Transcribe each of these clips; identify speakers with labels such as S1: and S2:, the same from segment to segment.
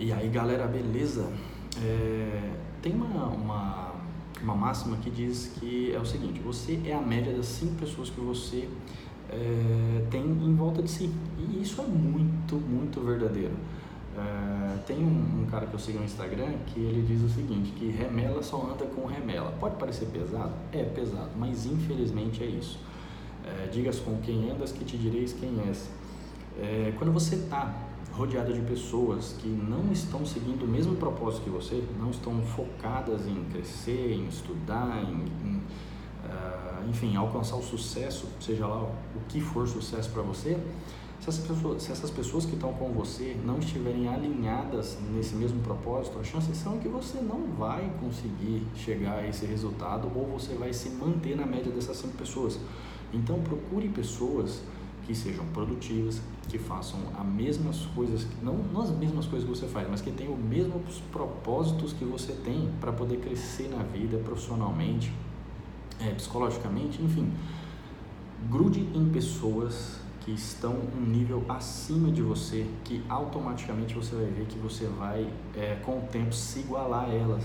S1: E aí, galera, beleza? É, tem uma, uma, uma, máxima que diz que é o seguinte: você é a média das cinco pessoas que você é, tem em volta de si. E isso é muito, muito verdadeiro. É, tem um, um, cara que eu sigo no Instagram que ele diz o seguinte: que remela só anda com remela. Pode parecer pesado? É pesado, mas infelizmente é isso. É, digas com quem andas que te direis quem és. É, quando você está rodeada de pessoas que não estão seguindo o mesmo propósito que você, não estão focadas em crescer, em estudar, em, em uh, enfim, alcançar o sucesso, seja lá o que for sucesso para você, se essas, pessoas, se essas pessoas que estão com você não estiverem alinhadas nesse mesmo propósito, as chances são que você não vai conseguir chegar a esse resultado ou você vai se manter na média dessas cinco pessoas. Então procure pessoas que sejam produtivas, que façam as mesmas coisas, não, não as mesmas coisas que você faz, mas que tenham os mesmos propósitos que você tem para poder crescer na vida, profissionalmente, é, psicologicamente, enfim. Grude em pessoas que estão um nível acima de você, que automaticamente você vai ver que você vai, é, com o tempo, se igualar a elas.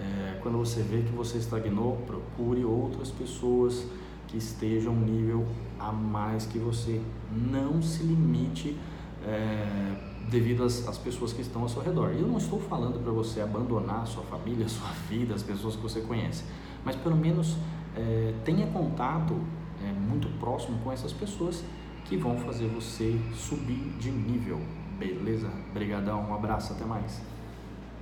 S1: É, quando você vê que você estagnou, procure outras pessoas que estejam um nível a mais que você. Não se limite é, devido às, às, pessoas que estão ao seu redor. Eu não estou falando para você abandonar sua família, sua vida, as pessoas que você conhece, mas pelo menos é, tenha contato é, muito próximo com essas pessoas que vão fazer você subir de nível. Beleza? Obrigadão, um abraço, até mais.